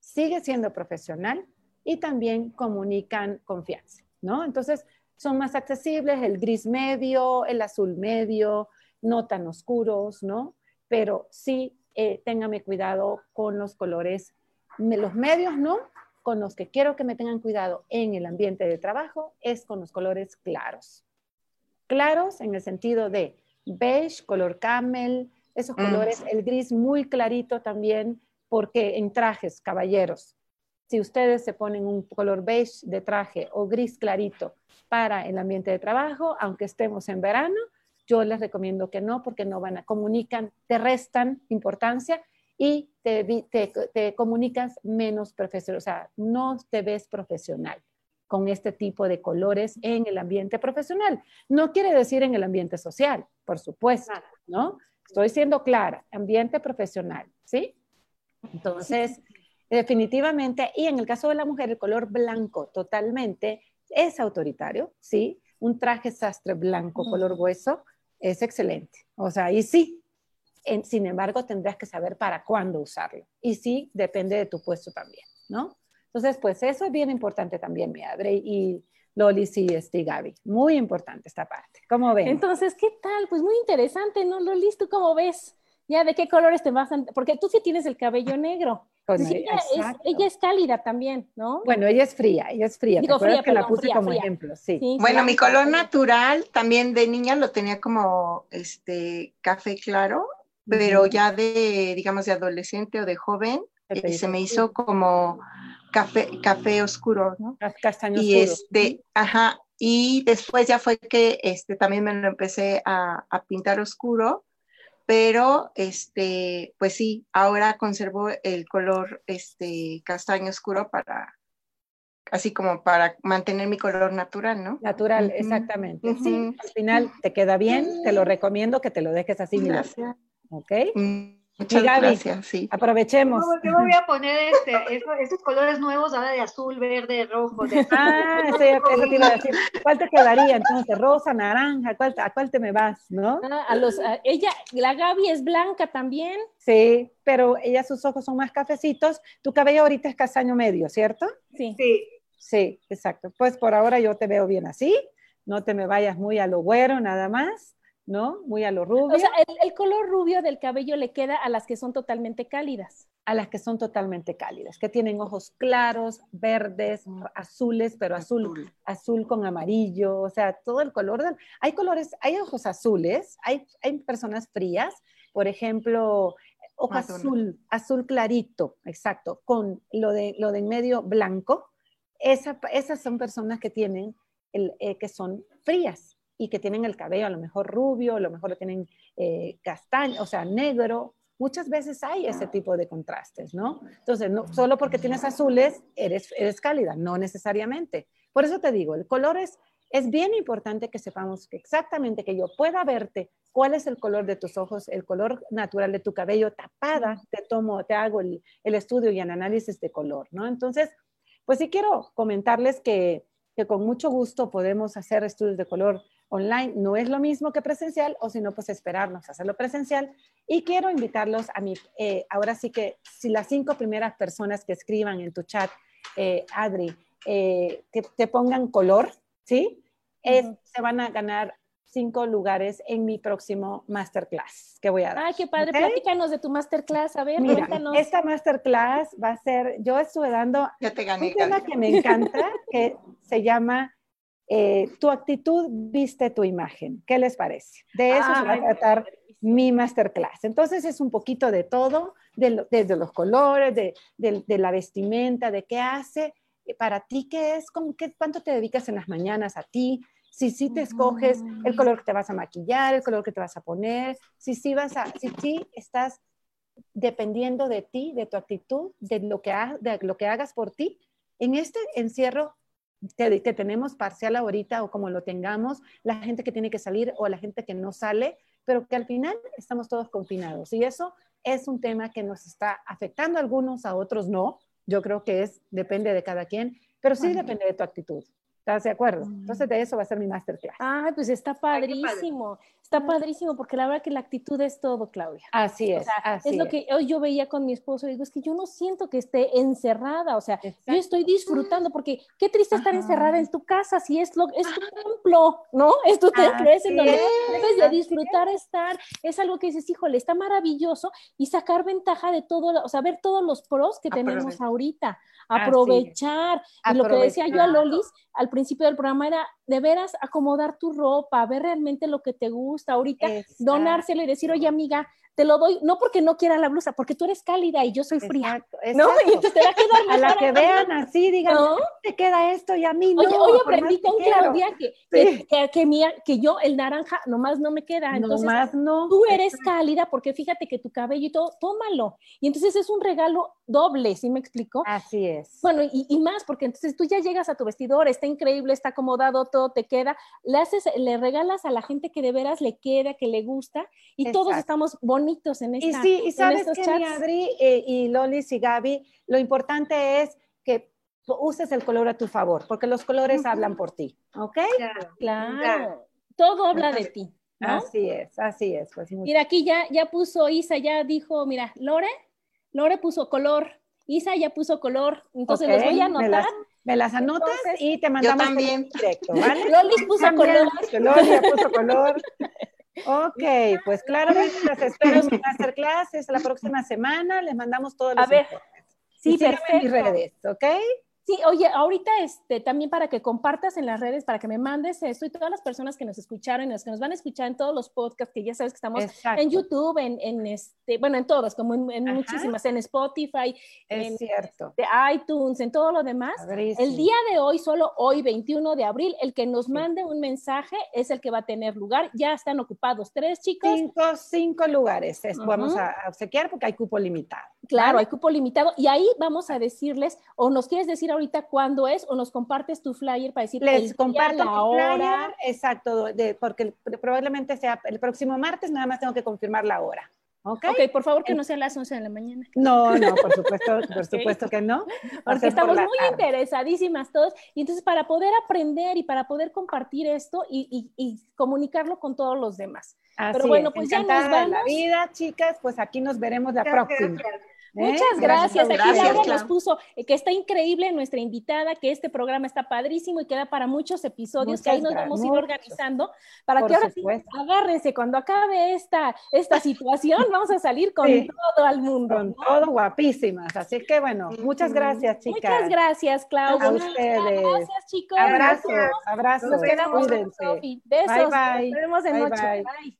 sigue siendo profesional y también comunican confianza, ¿no? Entonces, son más accesibles, el gris medio, el azul medio, no tan oscuros, ¿no? Pero sí, eh, téngame cuidado con los colores, los medios, ¿no? Con los que quiero que me tengan cuidado en el ambiente de trabajo es con los colores claros. Claros en el sentido de beige, color camel, esos mm. colores, el gris muy clarito también, porque en trajes, caballeros, si ustedes se ponen un color beige de traje o gris clarito para el ambiente de trabajo, aunque estemos en verano, yo les recomiendo que no, porque no van a comunican, te restan importancia y te, te, te comunicas menos profesional, o sea, no te ves profesional con este tipo de colores en el ambiente profesional. No quiere decir en el ambiente social, por supuesto, ¿no? Estoy siendo clara, ambiente profesional, ¿sí? Entonces, definitivamente, y en el caso de la mujer, el color blanco totalmente es autoritario, ¿sí? Un traje sastre blanco, color hueso, es excelente. O sea, y sí, sin embargo, tendrás que saber para cuándo usarlo. Y sí, depende de tu puesto también, ¿no? Entonces, pues eso es bien importante también, mi Adre y Lolis y este, Gaby. Muy importante esta parte. ¿Cómo ven? Entonces, ¿qué tal? Pues muy interesante, ¿no, Lolis? ¿Tú cómo ves? Ya, ¿de qué colores te vas a...? Porque tú sí tienes el cabello negro. ella, es, cálida también, ¿no? Bueno, ella es fría, ella es fría. Digo, fría, que la puse como ejemplo, sí. bueno, mi color natural también de niña lo tenía como este café claro, pero ya de, digamos, de adolescente o de joven, eh, se me hizo como café, café oscuro, ¿no? Castaño y este, ajá, y después ya fue que este, también me lo empecé a, a, pintar oscuro, pero este, pues sí, ahora conservo el color este, castaño oscuro para, así como para mantener mi color natural, ¿no? Natural, exactamente. Sí, al final te queda bien, te lo recomiendo que te lo dejes así. Gracias. ¿Ok? Mm. Muchas gracias, sí. Aprovechemos. Yo, me voy a poner este, estos, colores nuevos ahora de azul, verde, rojo. Ah, sí, eso te iba a decir. ¿Cuál te quedaría entonces? Rosa, naranja, ¿cuál, ¿a cuál te me vas, no? Ah, a los, ella, la Gaby es blanca también. Sí, pero ella, sus ojos son más cafecitos. Tu cabello ahorita es castaño medio, ¿cierto? Sí. Sí. Sí, exacto. Pues por ahora yo te veo bien así. No te me vayas muy a lo güero, nada más. ¿No? Muy a lo rubio. O sea, el, color rubio del cabello le queda a las que son totalmente cálidas. A las que son totalmente cálidas, que tienen ojos claros, verdes, azules, pero azul, azul, con amarillo, o sea, todo el color. Hay colores, hay ojos azules, hay, hay personas frías, por ejemplo, ojo azul, azul clarito, exacto, con lo de, lo de en medio blanco. esas son personas que tienen, el, eh, que son frías, y que tienen el cabello a lo mejor rubio, a lo mejor lo tienen eh, castaño, o sea, negro. Muchas veces hay ese tipo de contrastes, ¿no? Entonces, no, solo porque tienes azules, eres, eres cálida, no necesariamente. Por eso te digo, el color es, es bien importante que sepamos que exactamente que yo pueda verte cuál es el color de tus ojos, el color natural de tu cabello tapada, te tomo, te hago el, el estudio y el análisis de color, ¿no? Entonces, pues sí quiero comentarles que, que con mucho gusto podemos hacer estudios de color online no es lo mismo que presencial, o si no, pues esperarnos a hacerlo presencial. Y quiero invitarlos a mí, eh, ahora sí que si las cinco primeras personas que escriban en tu chat, eh, Adri, eh, que te pongan color, ¿sí? Se van a ganar cinco lugares en mi próximo masterclass que voy a dar. Ay, qué padre, platícanos de tu masterclass, a ver, Mira, Esta masterclass va a ser, yo estuve dando ya te gané, un tema que me encanta, que se llama eh, tu actitud viste tu imagen. ¿Qué les parece? De eso se va a tratar mi masterclass. Entonces es un poquito de todo, desde los colores, de, la vestimenta, de qué hace, eh, para ti qué es, con qué, cuánto te dedicas en las mañanas a ti, si sí te escoges el color que te vas a maquillar, el color que te vas a poner, si sí vas a, si sí estás dependiendo de ti, de tu actitud, de lo que, de lo que hagas por ti. En este encierro que, tenemos parcial ahorita o como lo tengamos, la gente que tiene que salir o la gente que no sale, pero que al final estamos todos confinados. Y eso es un tema que nos está afectando a algunos, a otros no, yo creo que es, depende de cada quien, pero sí depende de tu actitud. ¿Estás de acuerdo? Entonces de eso va a ser mi masterclass. Ay, pues está padrísimo. Está padrísimo porque la verdad que la actitud es todo, Claudia. Así es. O sea, así es lo que hoy yo veía con mi esposo. Digo, es que yo no siento que esté encerrada. O sea, yo estoy disfrutando porque qué triste estar encerrada en tu casa si es, lo, es tu templo, ¿no? Es tu templo, es en donde debes de disfrutar estar. Es algo que dices, híjole, está maravilloso y sacar ventaja de todo, o sea, ver todos los pros que tenemos ahorita. Aprovechar. Y lo que decía yo a Lolis al principio del programa era de veras acomodar tu ropa, ver realmente lo que te gusta. Ahorita, donárselo y decir, oye amiga, te lo doy, no porque no quiera la blusa, porque tú eres cálida y yo soy fría. Exacto, ¿No? Y entonces te va a quedar A la que vean así, digan, ¿No? te queda esto y a mí no. Oye, hoy aprendí con Claudia que, sí. que, que, mía, que, yo el naranja nomás no me queda. Entonces, nomás no. Tú eres cálida porque fíjate que tu cabello y todo, tómalo. Y entonces es un regalo doble, ¿sí me explico? Así es. Bueno, y, y más, porque entonces tú ya llegas a tu vestidor, está increíble, está acomodado, todo te queda, le haces, le regalas a la gente que de veras le queda, que le gusta, y Exacto. todos estamos bonitos en esta Y sí, y sabes que mi Adri eh, y Lolis y Gaby, lo importante es que uses el color a tu favor, porque los colores uh -huh. hablan por ti, ¿ok? Claro, claro. todo habla de ti. ¿no? Así es, así es. Pues, mira, aquí ya, ya puso Isa, ya dijo, mira, Lore, Lore puso color, Isa ya puso color, entonces okay. los voy a anotar. Me las, me las anotas entonces, y te mandamos yo también. directo, ¿vale? Lolis puso color. Lolis ya puso color. Ok, pues claramente las espero en mi masterclass, es la próxima semana, les mandamos todos los A ver, informes. sí, y perfecto. en mis redes, ¿ok? Sí, oye, ahorita este, también para que compartas en las redes, para que me mandes esto y todas las personas que nos escucharon y los que nos van a escuchar en todos los podcasts, que ya sabes que estamos Exacto. en YouTube, en, en, este, bueno, en todos, como en, en muchísimas, en Spotify, es en cierto. De iTunes, en todo lo demás. El día de hoy, solo hoy, 21 de abril, el que nos mande un mensaje es el que va a tener lugar. Ya están ocupados tres chicos. Cinco, cinco lugares es, uh -huh. vamos a obsequiar porque hay cupo limitado. Claro, ¿vale? hay cupo limitado. Y ahí vamos a decirles, o nos quieres decir ahorita cuándo es, o nos compartes tu flyer para decir Les el comparto día, la hora. Flyer, exacto, de, porque probablemente sea el próximo martes, nada más tengo que confirmar la hora. ¿Okay? ok, por favor que no sea a las 11 de la mañana. No, no, por supuesto, por supuesto que no. Porque estamos por muy tarde. interesadísimas todos. Y entonces para poder aprender y para poder compartir esto y, y, y comunicarlo con todos los demás. Así Pero bueno, es. pues Encantada ya nos vamos. la vida, chicas, pues aquí nos veremos la Gracias. próxima. ¿Eh? Muchas gracias. Aquí gracias, Laura Clau. nos puso eh, que está increíble nuestra invitada, que este programa está padrísimo y queda para muchos episodios Muchas que ahí nos gracias. vamos a ir organizando para Por que ahora supuesto. sí agárrense cuando acabe esta, esta situación, vamos a salir con Sí. todo al mundo. Con ¿no? todo guapísimas. Así que bueno, muchas gracias, chicas. Muchas gracias, Claudia. A ustedes. Gracias, chicos. Abrazos, abrazos. Nos quedamos con. Besos. Bye, bye. Nos vemos de Bye, noche. bye. bye.